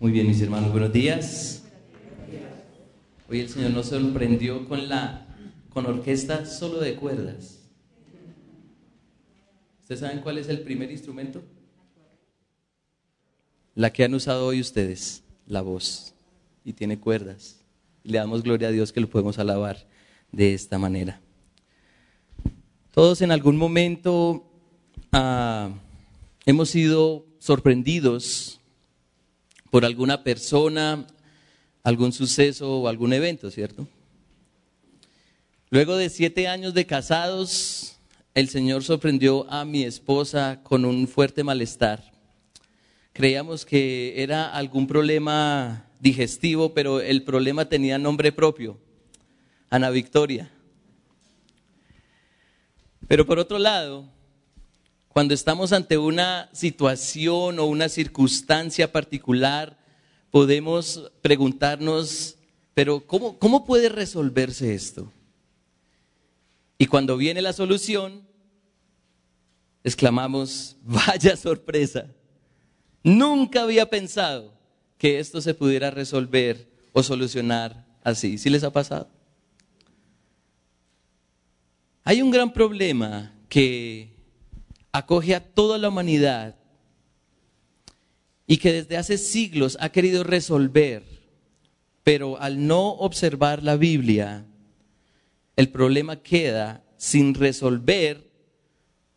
Muy bien, mis hermanos, buenos días. Hoy el Señor nos sorprendió con la con orquesta solo de cuerdas. ¿Ustedes saben cuál es el primer instrumento? La que han usado hoy ustedes, la voz, y tiene cuerdas. Le damos gloria a Dios que lo podemos alabar de esta manera. Todos en algún momento ah, hemos sido sorprendidos por alguna persona, algún suceso o algún evento, ¿cierto? Luego de siete años de casados, el Señor sorprendió a mi esposa con un fuerte malestar. Creíamos que era algún problema digestivo, pero el problema tenía nombre propio, Ana Victoria. Pero por otro lado, cuando estamos ante una situación o una circunstancia particular, podemos preguntarnos, pero ¿cómo, cómo puede resolverse esto? Y cuando viene la solución, exclamamos, vaya sorpresa. Nunca había pensado que esto se pudiera resolver o solucionar así. ¿Sí les ha pasado? Hay un gran problema que acoge a toda la humanidad y que desde hace siglos ha querido resolver, pero al no observar la Biblia, el problema queda sin resolver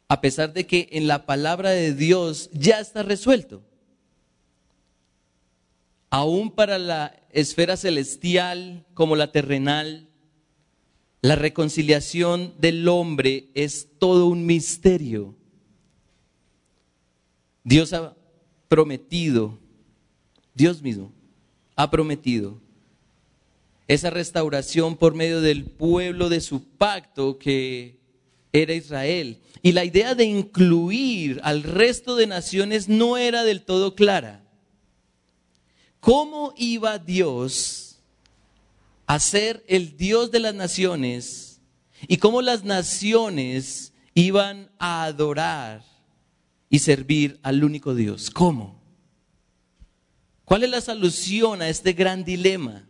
a pesar de que en la palabra de Dios ya está resuelto. Aún para la esfera celestial como la terrenal, la reconciliación del hombre es todo un misterio. Dios ha prometido, Dios mismo ha prometido esa restauración por medio del pueblo de su pacto que era Israel. Y la idea de incluir al resto de naciones no era del todo clara. ¿Cómo iba Dios a ser el Dios de las naciones y cómo las naciones iban a adorar y servir al único Dios. ¿Cómo? ¿Cuál es la solución a este gran dilema?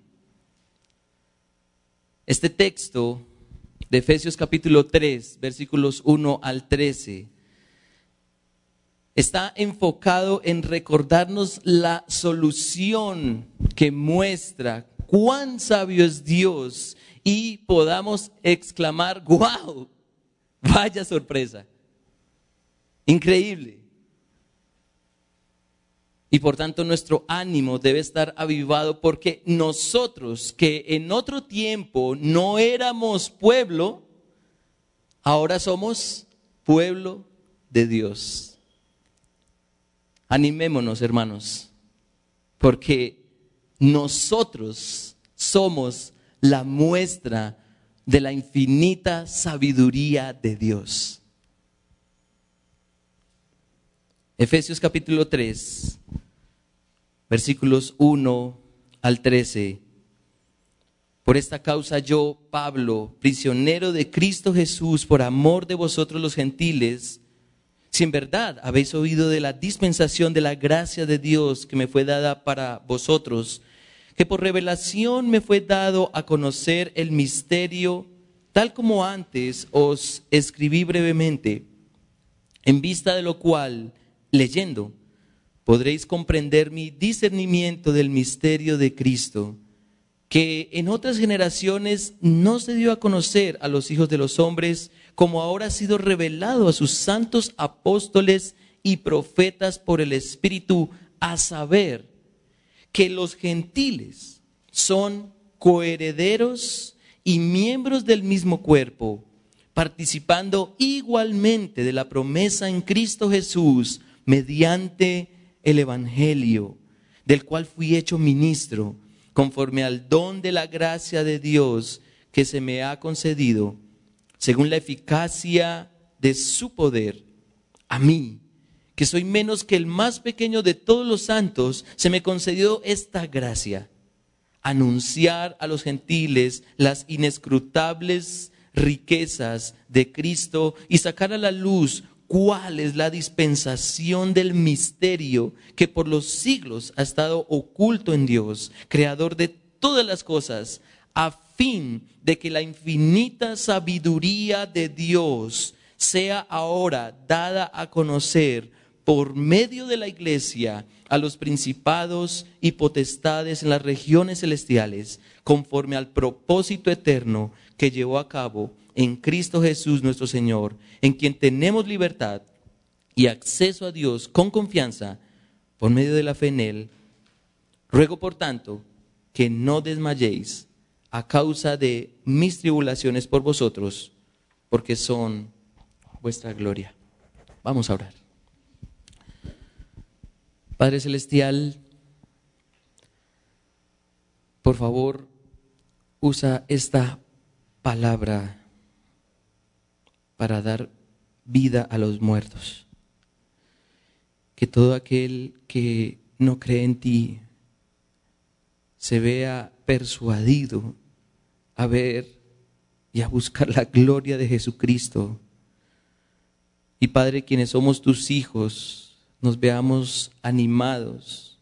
Este texto de Efesios capítulo 3, versículos 1 al 13, está enfocado en recordarnos la solución que muestra cuán sabio es Dios y podamos exclamar, wow, vaya sorpresa. Increíble. Y por tanto nuestro ánimo debe estar avivado porque nosotros que en otro tiempo no éramos pueblo, ahora somos pueblo de Dios. Animémonos, hermanos, porque nosotros somos la muestra de la infinita sabiduría de Dios. Efesios capítulo 3, versículos 1 al 13. Por esta causa yo, Pablo, prisionero de Cristo Jesús, por amor de vosotros los gentiles, si en verdad habéis oído de la dispensación de la gracia de Dios que me fue dada para vosotros, que por revelación me fue dado a conocer el misterio, tal como antes os escribí brevemente, en vista de lo cual leyendo, podréis comprender mi discernimiento del misterio de Cristo, que en otras generaciones no se dio a conocer a los hijos de los hombres, como ahora ha sido revelado a sus santos apóstoles y profetas por el Espíritu, a saber que los gentiles son coherederos y miembros del mismo cuerpo, participando igualmente de la promesa en Cristo Jesús, mediante el Evangelio, del cual fui hecho ministro, conforme al don de la gracia de Dios que se me ha concedido, según la eficacia de su poder, a mí, que soy menos que el más pequeño de todos los santos, se me concedió esta gracia, anunciar a los gentiles las inescrutables riquezas de Cristo y sacar a la luz cuál es la dispensación del misterio que por los siglos ha estado oculto en Dios, creador de todas las cosas, a fin de que la infinita sabiduría de Dios sea ahora dada a conocer por medio de la iglesia a los principados y potestades en las regiones celestiales, conforme al propósito eterno que llevó a cabo en Cristo Jesús nuestro Señor, en quien tenemos libertad y acceso a Dios con confianza por medio de la fe en Él. Ruego, por tanto, que no desmayéis a causa de mis tribulaciones por vosotros, porque son vuestra gloria. Vamos a orar. Padre Celestial, por favor, usa esta palabra para dar vida a los muertos. Que todo aquel que no cree en ti se vea persuadido a ver y a buscar la gloria de Jesucristo. Y Padre, quienes somos tus hijos, nos veamos animados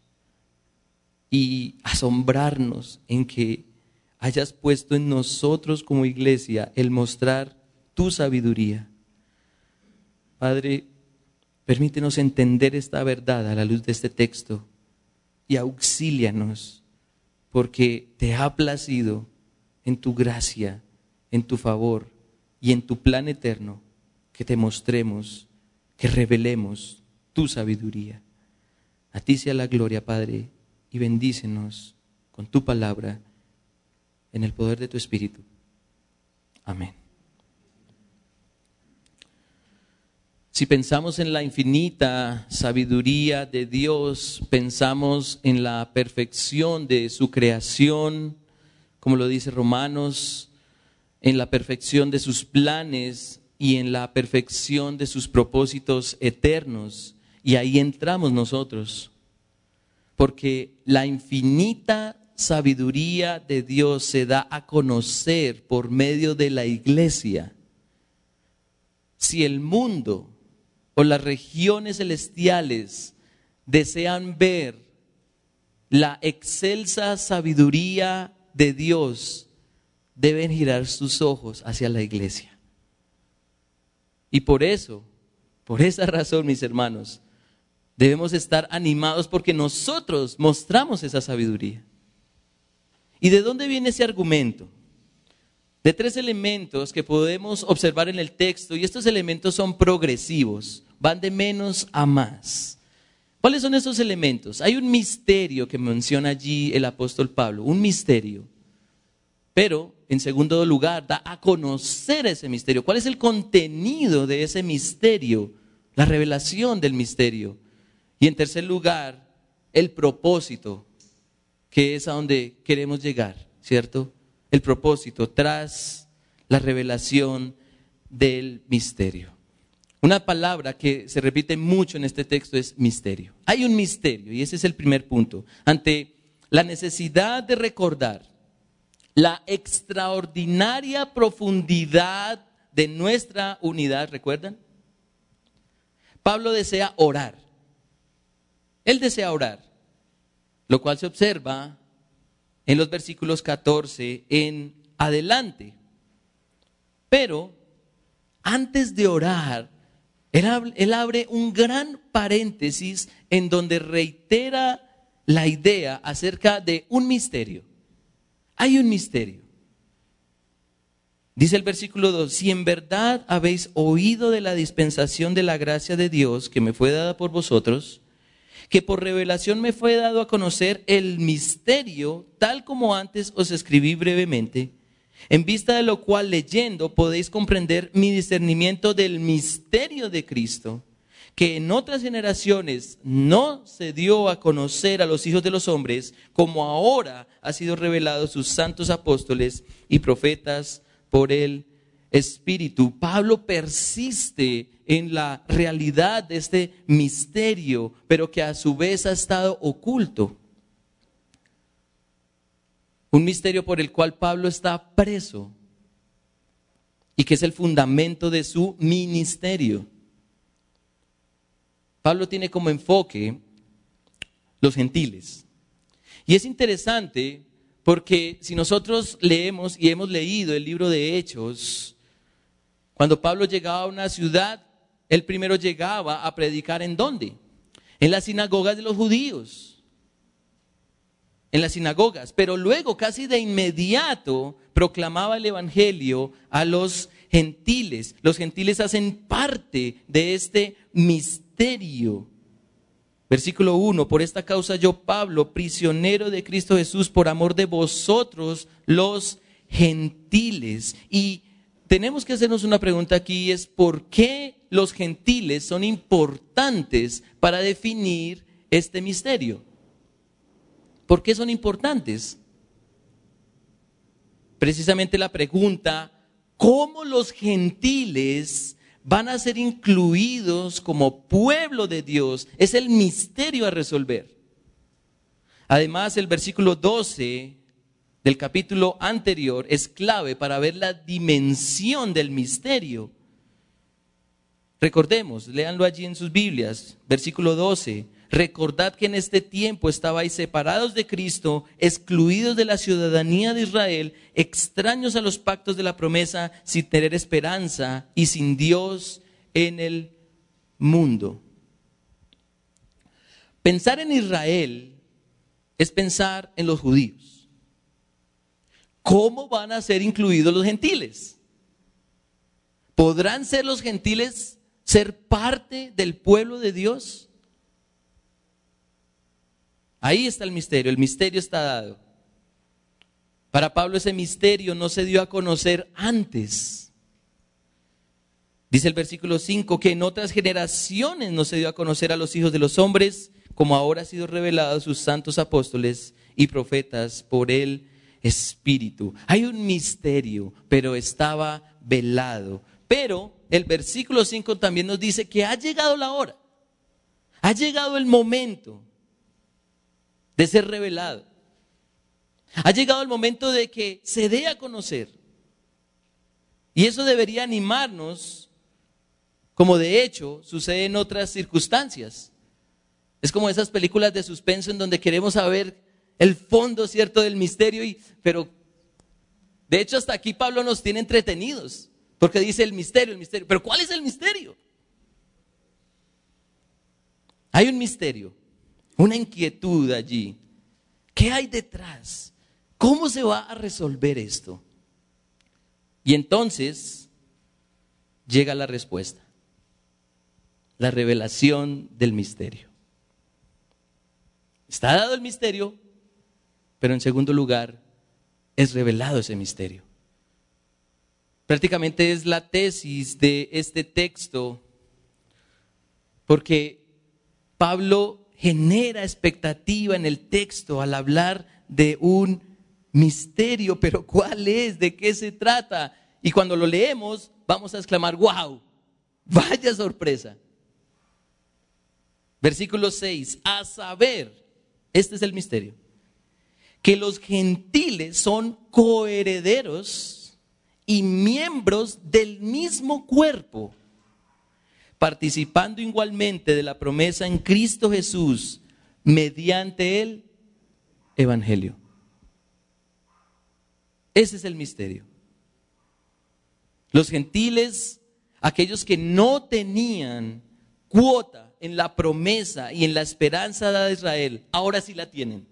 y asombrarnos en que hayas puesto en nosotros como iglesia el mostrar tu sabiduría. Padre, permítenos entender esta verdad a la luz de este texto y auxílianos, porque te ha placido en tu gracia, en tu favor y en tu plan eterno que te mostremos, que revelemos tu sabiduría. A ti sea la gloria, Padre, y bendícenos con tu palabra en el poder de tu Espíritu. Amén. Si pensamos en la infinita sabiduría de Dios, pensamos en la perfección de su creación, como lo dice Romanos, en la perfección de sus planes y en la perfección de sus propósitos eternos. Y ahí entramos nosotros, porque la infinita sabiduría de Dios se da a conocer por medio de la iglesia. Si el mundo o las regiones celestiales desean ver la excelsa sabiduría de Dios, deben girar sus ojos hacia la iglesia. Y por eso, por esa razón, mis hermanos, debemos estar animados porque nosotros mostramos esa sabiduría. ¿Y de dónde viene ese argumento? De tres elementos que podemos observar en el texto y estos elementos son progresivos, van de menos a más. ¿Cuáles son esos elementos? Hay un misterio que menciona allí el apóstol Pablo, un misterio. Pero, en segundo lugar, da a conocer ese misterio. ¿Cuál es el contenido de ese misterio? La revelación del misterio. Y en tercer lugar, el propósito, que es a donde queremos llegar, ¿cierto? El propósito tras la revelación del misterio. Una palabra que se repite mucho en este texto es misterio. Hay un misterio y ese es el primer punto. Ante la necesidad de recordar la extraordinaria profundidad de nuestra unidad, ¿recuerdan? Pablo desea orar. Él desea orar, lo cual se observa en los versículos 14 en adelante. Pero antes de orar, él, abre un gran paréntesis en donde reitera la idea acerca de un misterio. Hay un misterio. Dice el versículo 2, si en verdad habéis oído de la dispensación de la gracia de Dios que me fue dada por vosotros, que por revelación me fue dado a conocer el misterio, tal como antes os escribí brevemente, en vista de lo cual leyendo podéis comprender mi discernimiento del misterio de Cristo, que en otras generaciones no se dio a conocer a los hijos de los hombres, como ahora ha sido revelado sus santos apóstoles y profetas por el Espíritu. Pablo persiste en la realidad de este misterio, pero que a su vez ha estado oculto. Un misterio por el cual Pablo está preso y que es el fundamento de su ministerio. Pablo tiene como enfoque los gentiles. Y es interesante porque si nosotros leemos y hemos leído el libro de Hechos, cuando Pablo llegaba a una ciudad, él primero llegaba a predicar en dónde? En las sinagogas de los judíos. En las sinagogas. Pero luego, casi de inmediato, proclamaba el Evangelio a los gentiles. Los gentiles hacen parte de este misterio. Versículo 1, por esta causa yo, Pablo, prisionero de Cristo Jesús, por amor de vosotros, los gentiles. Y tenemos que hacernos una pregunta aquí, es ¿por qué los gentiles son importantes para definir este misterio? ¿Por qué son importantes? Precisamente la pregunta, ¿cómo los gentiles van a ser incluidos como pueblo de Dios? Es el misterio a resolver. Además, el versículo 12 del capítulo anterior es clave para ver la dimensión del misterio. Recordemos, léanlo allí en sus Biblias, versículo 12. Recordad que en este tiempo estabais separados de Cristo, excluidos de la ciudadanía de Israel, extraños a los pactos de la promesa, sin tener esperanza y sin Dios en el mundo. Pensar en Israel es pensar en los judíos. ¿cómo van a ser incluidos los gentiles? ¿Podrán ser los gentiles ser parte del pueblo de Dios? Ahí está el misterio, el misterio está dado. Para Pablo ese misterio no se dio a conocer antes. Dice el versículo 5 que en otras generaciones no se dio a conocer a los hijos de los hombres, como ahora ha sido revelado a sus santos apóstoles y profetas por él espíritu. Hay un misterio, pero estaba velado. Pero el versículo 5 también nos dice que ha llegado la hora. Ha llegado el momento de ser revelado. Ha llegado el momento de que se dé a conocer. Y eso debería animarnos, como de hecho sucede en otras circunstancias. Es como esas películas de suspenso en donde queremos saber el fondo, ¿cierto?, del misterio. Y, pero, de hecho, hasta aquí Pablo nos tiene entretenidos, porque dice el misterio, el misterio. Pero ¿cuál es el misterio? Hay un misterio, una inquietud allí. ¿Qué hay detrás? ¿Cómo se va a resolver esto? Y entonces llega la respuesta, la revelación del misterio. Está dado el misterio, pero en segundo lugar, es revelado ese misterio. Prácticamente es la tesis de este texto, porque Pablo genera expectativa en el texto al hablar de un misterio, pero ¿cuál es? ¿De qué se trata? Y cuando lo leemos, vamos a exclamar, wow, vaya sorpresa. Versículo 6, a saber, este es el misterio que los gentiles son coherederos y miembros del mismo cuerpo, participando igualmente de la promesa en Cristo Jesús mediante el Evangelio. Ese es el misterio. Los gentiles, aquellos que no tenían cuota en la promesa y en la esperanza de Israel, ahora sí la tienen.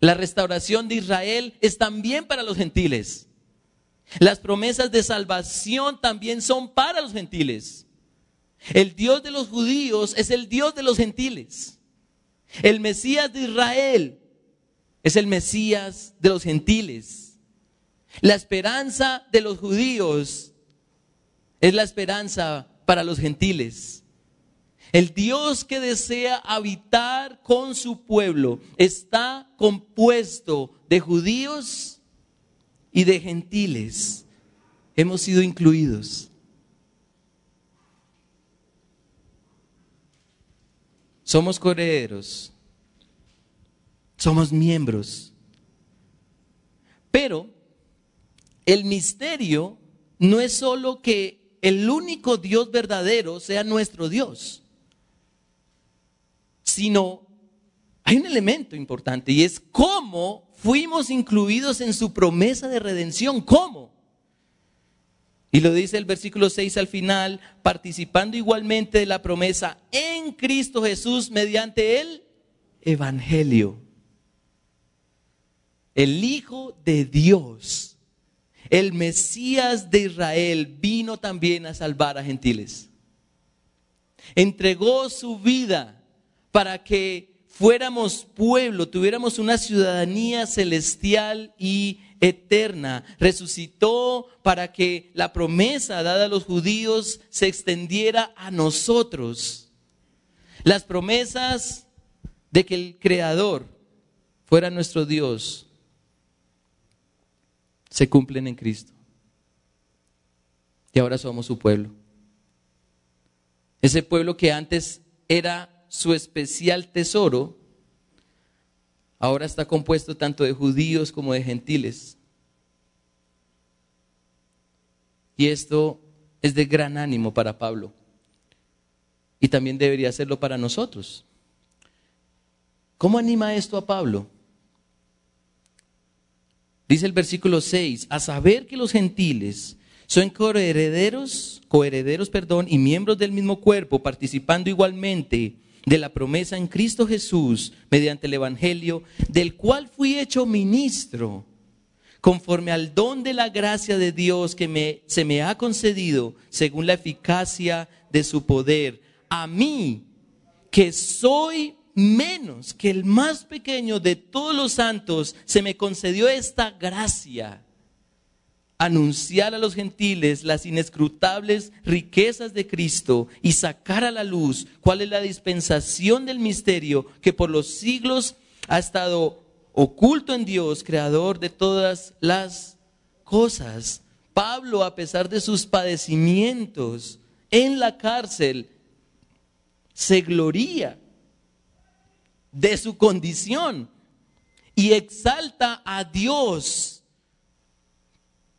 La restauración de Israel es también para los gentiles. Las promesas de salvación también son para los gentiles. El Dios de los judíos es el Dios de los gentiles. El Mesías de Israel es el Mesías de los gentiles. La esperanza de los judíos es la esperanza para los gentiles. El Dios que desea habitar con su pueblo está compuesto de judíos y de gentiles. Hemos sido incluidos. Somos correderos. Somos miembros. Pero el misterio no es solo que el único Dios verdadero sea nuestro Dios. sino hay un elemento importante y es cómo fuimos incluidos en su promesa de redención. ¿Cómo? Y lo dice el versículo 6 al final, participando igualmente de la promesa en Cristo Jesús mediante el Evangelio. El Hijo de Dios, el Mesías de Israel, vino también a salvar a gentiles. Entregó su vida para que fuéramos pueblo, tuviéramos una ciudadanía celestial y eterna. Resucitó para que la promesa dada a los judíos se extendiera a nosotros. Las promesas de que el Creador fuera nuestro Dios se cumplen en Cristo. Y ahora somos su pueblo. Ese pueblo que antes era su especial tesoro, ahora está compuesto tanto de judíos como de gentiles. Y esto es de gran ánimo para Pablo. Y también debería serlo para nosotros. ¿Cómo anima esto a Pablo? Dice el versículo 6, a saber que los gentiles son coherederos, coherederos, perdón, y miembros del mismo cuerpo, participando igualmente de la promesa en Cristo Jesús mediante el Evangelio, del cual fui hecho ministro, conforme al don de la gracia de Dios que me, se me ha concedido según la eficacia de su poder. A mí, que soy menos que el más pequeño de todos los santos, se me concedió esta gracia anunciar a los gentiles las inescrutables riquezas de Cristo y sacar a la luz cuál es la dispensación del misterio que por los siglos ha estado oculto en Dios, creador de todas las cosas. Pablo, a pesar de sus padecimientos en la cárcel, se gloría de su condición y exalta a Dios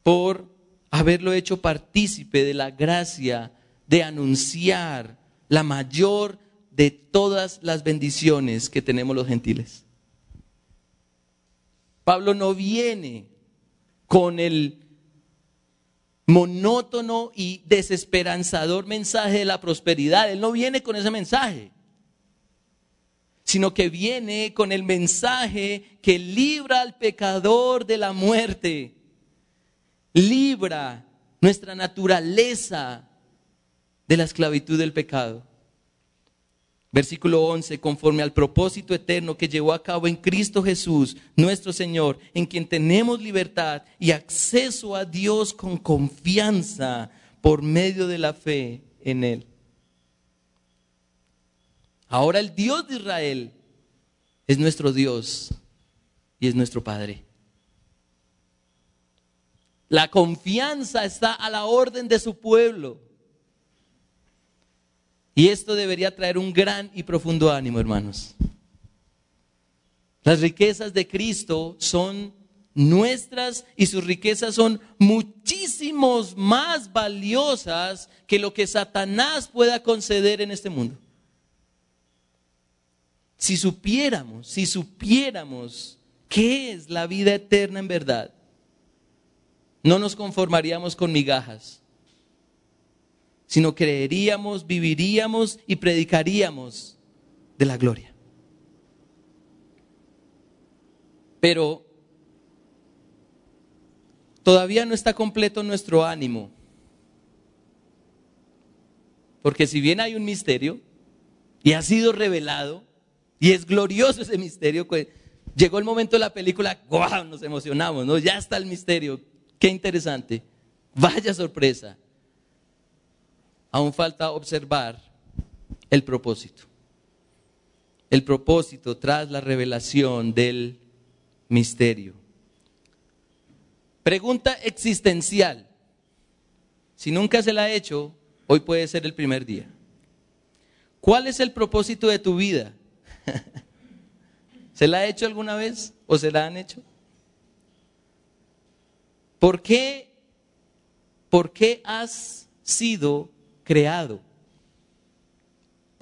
por haberlo hecho partícipe de la gracia de anunciar la mayor de todas las bendiciones que tenemos los gentiles. Pablo no viene con el monótono y desesperanzador mensaje de la prosperidad. Él no viene con ese mensaje, sino que viene con el mensaje que libra al pecador de la muerte libra nuestra naturaleza de la esclavitud del pecado. Versículo 11, conforme al propósito eterno que llevó a cabo en Cristo Jesús, nuestro Señor, en quien tenemos libertad y acceso a Dios con confianza por medio de la fe en Él. Ahora el Dios de Israel es nuestro Dios y es nuestro Padre. La confianza está a la orden de su pueblo. Y esto debería traer un gran y profundo ánimo, hermanos. Las riquezas de Cristo son nuestras y sus riquezas son muchísimos más valiosas que lo que Satanás pueda conceder en este mundo. Si supiéramos, si supiéramos qué es la vida eterna en verdad, no nos conformaríamos con migajas, sino creeríamos, viviríamos y predicaríamos de la gloria. Pero todavía no está completo nuestro ánimo. Porque si bien hay un misterio y ha sido revelado y es glorioso ese misterio, pues, llegó el momento de la película, ¡guau! Nos emocionamos, ¿no? Ya está el misterio. Qué interesante. Vaya sorpresa. Aún falta observar el propósito. El propósito tras la revelación del misterio. Pregunta existencial. Si nunca se la ha hecho, hoy puede ser el primer día. ¿Cuál es el propósito de tu vida? ¿Se la ha hecho alguna vez o se la han hecho? ¿Por qué, ¿Por qué has sido creado?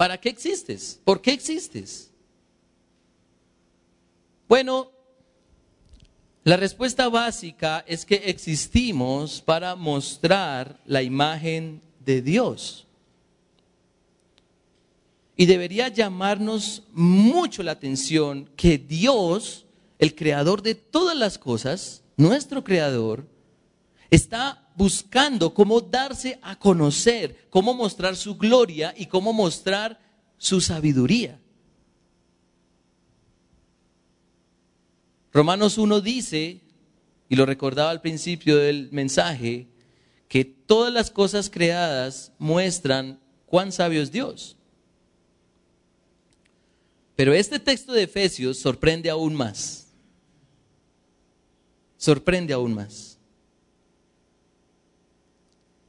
¿para qué existes? ¿Por qué existes? Bueno, la respuesta básica es que existimos para mostrar la imagen de Dios. Y debería llamarnos mucho la atención que Dios, el creador de todas las cosas, nuestro creador, está buscando cómo darse a conocer, cómo mostrar su gloria y cómo mostrar su sabiduría. Romanos 1 dice, y lo recordaba al principio del mensaje, que todas las cosas creadas muestran cuán sabio es Dios. Pero este texto de Efesios sorprende aún más. Sorprende aún más.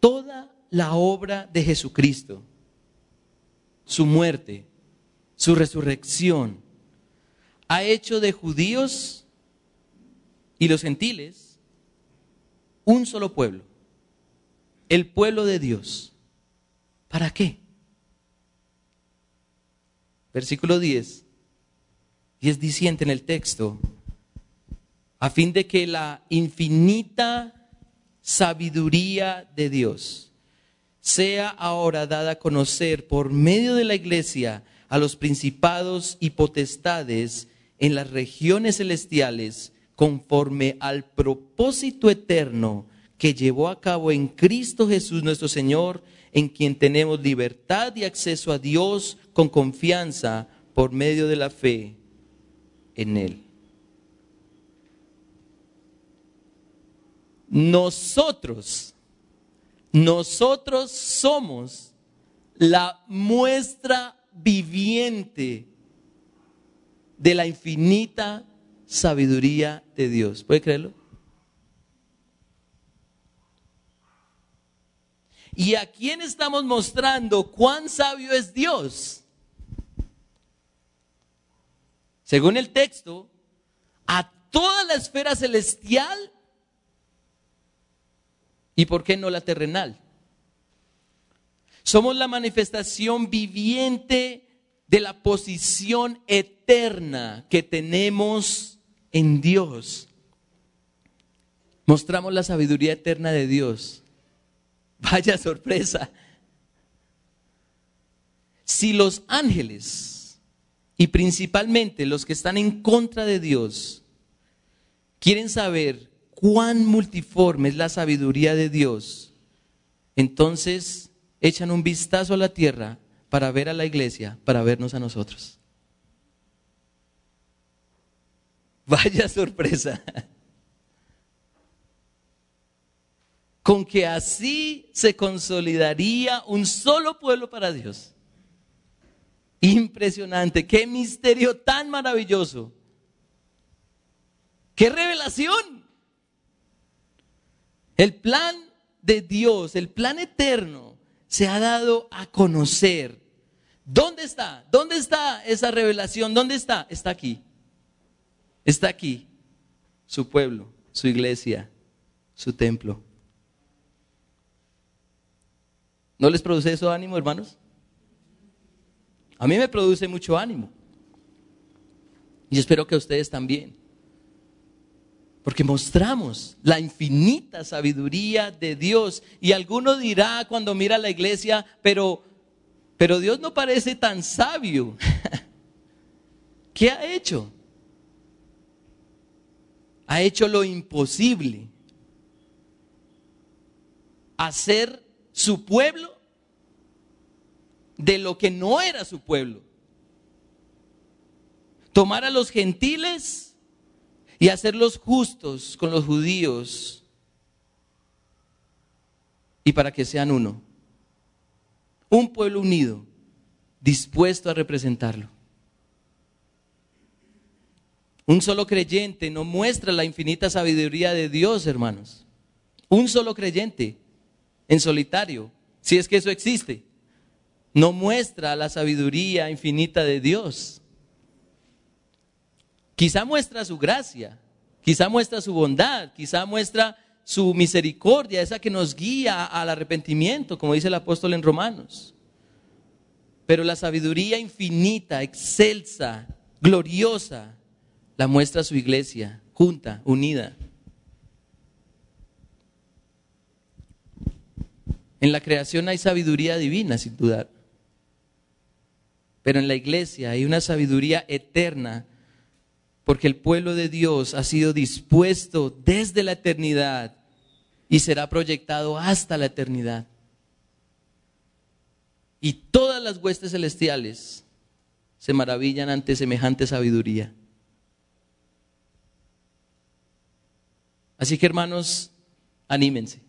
Toda la obra de Jesucristo, su muerte, su resurrección, ha hecho de judíos y los gentiles un solo pueblo, el pueblo de Dios. ¿Para qué? Versículo 10. Y es diciente en el texto, a fin de que la infinita sabiduría de Dios sea ahora dada a conocer por medio de la iglesia a los principados y potestades en las regiones celestiales conforme al propósito eterno que llevó a cabo en Cristo Jesús nuestro Señor, en quien tenemos libertad y acceso a Dios con confianza por medio de la fe en Él. Nosotros, nosotros somos la muestra viviente de la infinita sabiduría de Dios. ¿Puede creerlo? ¿Y a quién estamos mostrando cuán sabio es Dios? Según el texto, a toda la esfera celestial y por qué no la terrenal. Somos la manifestación viviente de la posición eterna que tenemos en Dios. Mostramos la sabiduría eterna de Dios. Vaya sorpresa. Si los ángeles, y principalmente los que están en contra de Dios, quieren saber cuán multiforme es la sabiduría de Dios, entonces echan un vistazo a la tierra para ver a la iglesia, para vernos a nosotros. Vaya sorpresa. Con que así se consolidaría un solo pueblo para Dios. Impresionante, qué misterio tan maravilloso. Qué revelación. El plan de Dios, el plan eterno, se ha dado a conocer. ¿Dónde está? ¿Dónde está esa revelación? ¿Dónde está? Está aquí. Está aquí su pueblo, su iglesia, su templo. ¿No les produce eso ánimo, hermanos? A mí me produce mucho ánimo. Y espero que a ustedes también. Porque mostramos la infinita sabiduría de Dios. Y alguno dirá cuando mira la iglesia, pero, pero Dios no parece tan sabio. ¿Qué ha hecho? ha hecho lo imposible. Hacer su pueblo de lo que no era su pueblo. Tomar a los gentiles y hacerlos justos con los judíos y para que sean uno. Un pueblo unido, dispuesto a representarlo. Un solo creyente no muestra la infinita sabiduría de Dios, hermanos. Un solo creyente en solitario, si es que eso existe, no muestra la sabiduría infinita de Dios. Quizá muestra su gracia, quizá muestra su bondad, quizá muestra su misericordia, esa que nos guía al arrepentimiento, como dice el apóstol en Romanos. Pero la sabiduría infinita, excelsa, gloriosa, la muestra su iglesia, junta, unida. En la creación hay sabiduría divina, sin dudar. Pero en la iglesia hay una sabiduría eterna, porque el pueblo de Dios ha sido dispuesto desde la eternidad y será proyectado hasta la eternidad. Y todas las huestes celestiales se maravillan ante semejante sabiduría. Así que hermanos, anímense.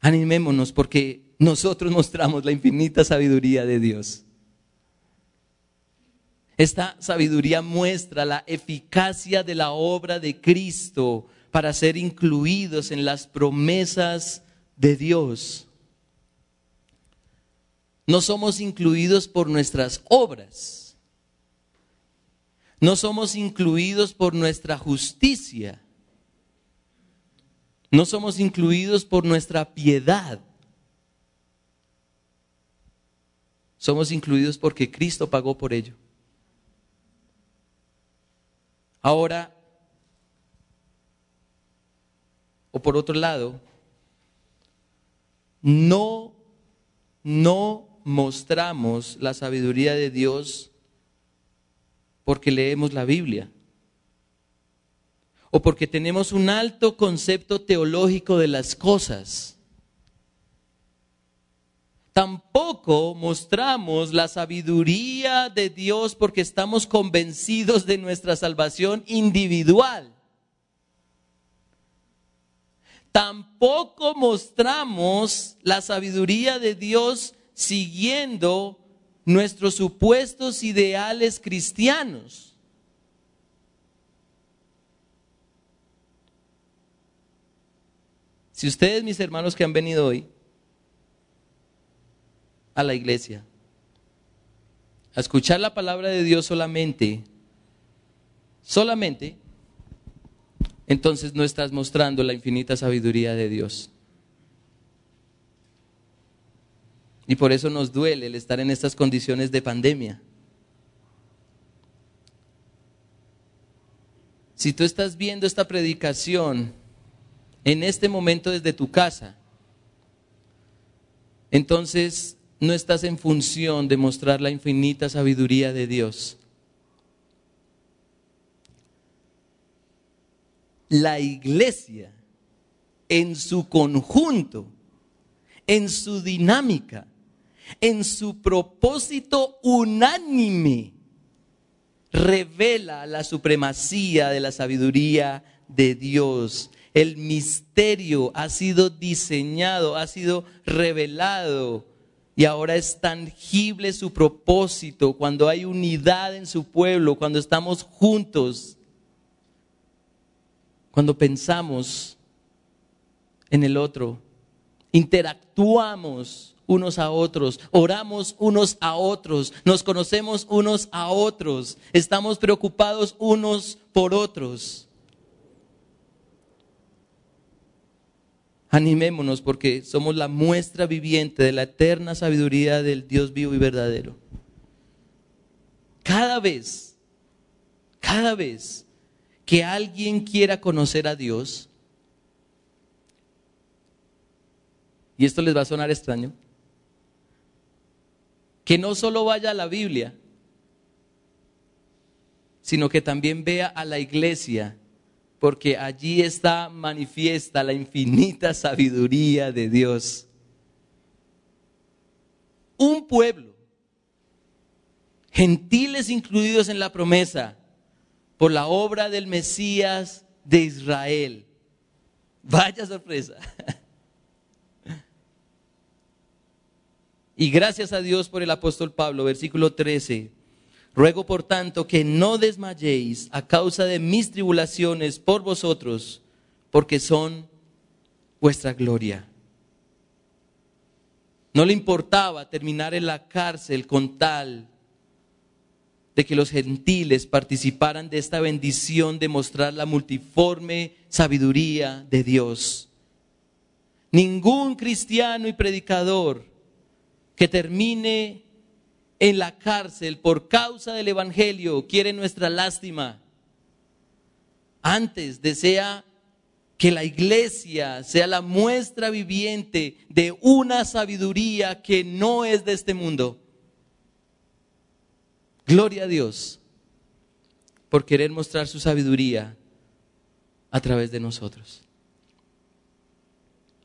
Animémonos porque nosotros mostramos la infinita sabiduría de Dios. Esta sabiduría muestra la eficacia de la obra de Cristo para ser incluidos en las promesas de Dios no somos incluidos por nuestras obras. No somos incluidos por nuestra justicia. No somos incluidos por nuestra piedad. Somos incluidos porque Cristo pagó por ello. Ahora, o por otro lado, no, no mostramos la sabiduría de Dios porque leemos la Biblia o porque tenemos un alto concepto teológico de las cosas. Tampoco mostramos la sabiduría de Dios porque estamos convencidos de nuestra salvación individual. Tampoco mostramos la sabiduría de Dios siguiendo nuestros supuestos ideales cristianos. Si ustedes, mis hermanos que han venido hoy a la iglesia, a escuchar la palabra de Dios solamente, solamente, entonces no estás mostrando la infinita sabiduría de Dios. Y por eso nos duele el estar en estas condiciones de pandemia. Si tú estás viendo esta predicación en este momento desde tu casa, entonces no estás en función de mostrar la infinita sabiduría de Dios. La iglesia en su conjunto, en su dinámica, en su propósito unánime, revela la supremacía de la sabiduría de Dios. El misterio ha sido diseñado, ha sido revelado y ahora es tangible su propósito cuando hay unidad en su pueblo, cuando estamos juntos, cuando pensamos en el otro, interactuamos unos a otros, oramos unos a otros, nos conocemos unos a otros, estamos preocupados unos por otros. Animémonos porque somos la muestra viviente de la eterna sabiduría del Dios vivo y verdadero. Cada vez, cada vez que alguien quiera conocer a Dios, y esto les va a sonar extraño, que no solo vaya a la Biblia, sino que también vea a la iglesia, porque allí está manifiesta la infinita sabiduría de Dios. Un pueblo, gentiles incluidos en la promesa, por la obra del Mesías de Israel. Vaya sorpresa. Y gracias a Dios por el apóstol Pablo, versículo 13. Ruego por tanto que no desmayéis a causa de mis tribulaciones por vosotros, porque son vuestra gloria. No le importaba terminar en la cárcel con tal de que los gentiles participaran de esta bendición de mostrar la multiforme sabiduría de Dios. Ningún cristiano y predicador que termine en la cárcel por causa del Evangelio quiere nuestra lástima. Antes desea que la iglesia sea la muestra viviente de una sabiduría que no es de este mundo. Gloria a Dios por querer mostrar su sabiduría a través de nosotros.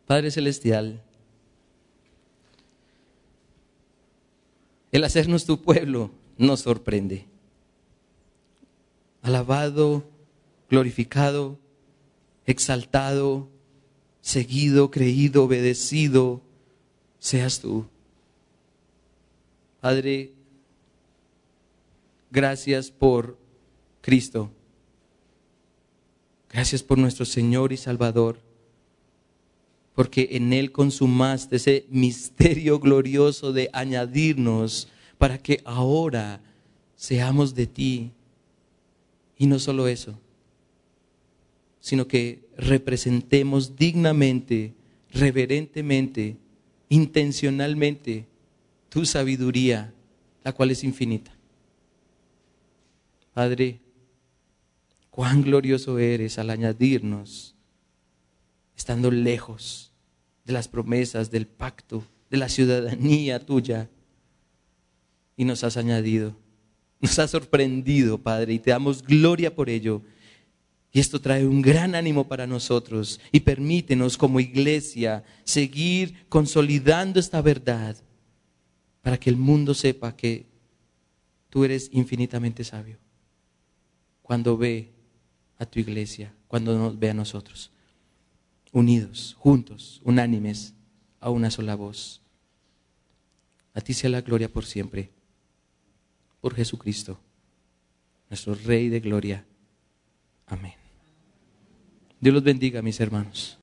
Padre Celestial, el hacernos tu pueblo nos sorprende. Alabado, glorificado, exaltado, seguido, creído, obedecido, seas tú. Padre, gracias por Cristo. Gracias por nuestro Señor y Salvador, porque en Él consumaste ese misterio glorioso de añadirnos para que ahora seamos de ti. Y no solo eso, sino que representemos dignamente, reverentemente, intencionalmente tu sabiduría, la cual es infinita. Padre, cuán glorioso eres al añadirnos, estando lejos de las promesas, del pacto, de la ciudadanía tuya, y nos has añadido, nos has sorprendido, Padre, y te damos gloria por ello. Y esto trae un gran ánimo para nosotros y permítenos como iglesia seguir consolidando esta verdad para que el mundo sepa que tú eres infinitamente sabio. Cuando ve a tu iglesia, cuando nos ve a nosotros, unidos, juntos, unánimes, a una sola voz. A ti sea la gloria por siempre, por Jesucristo, nuestro Rey de gloria. Amén. Dios los bendiga, mis hermanos.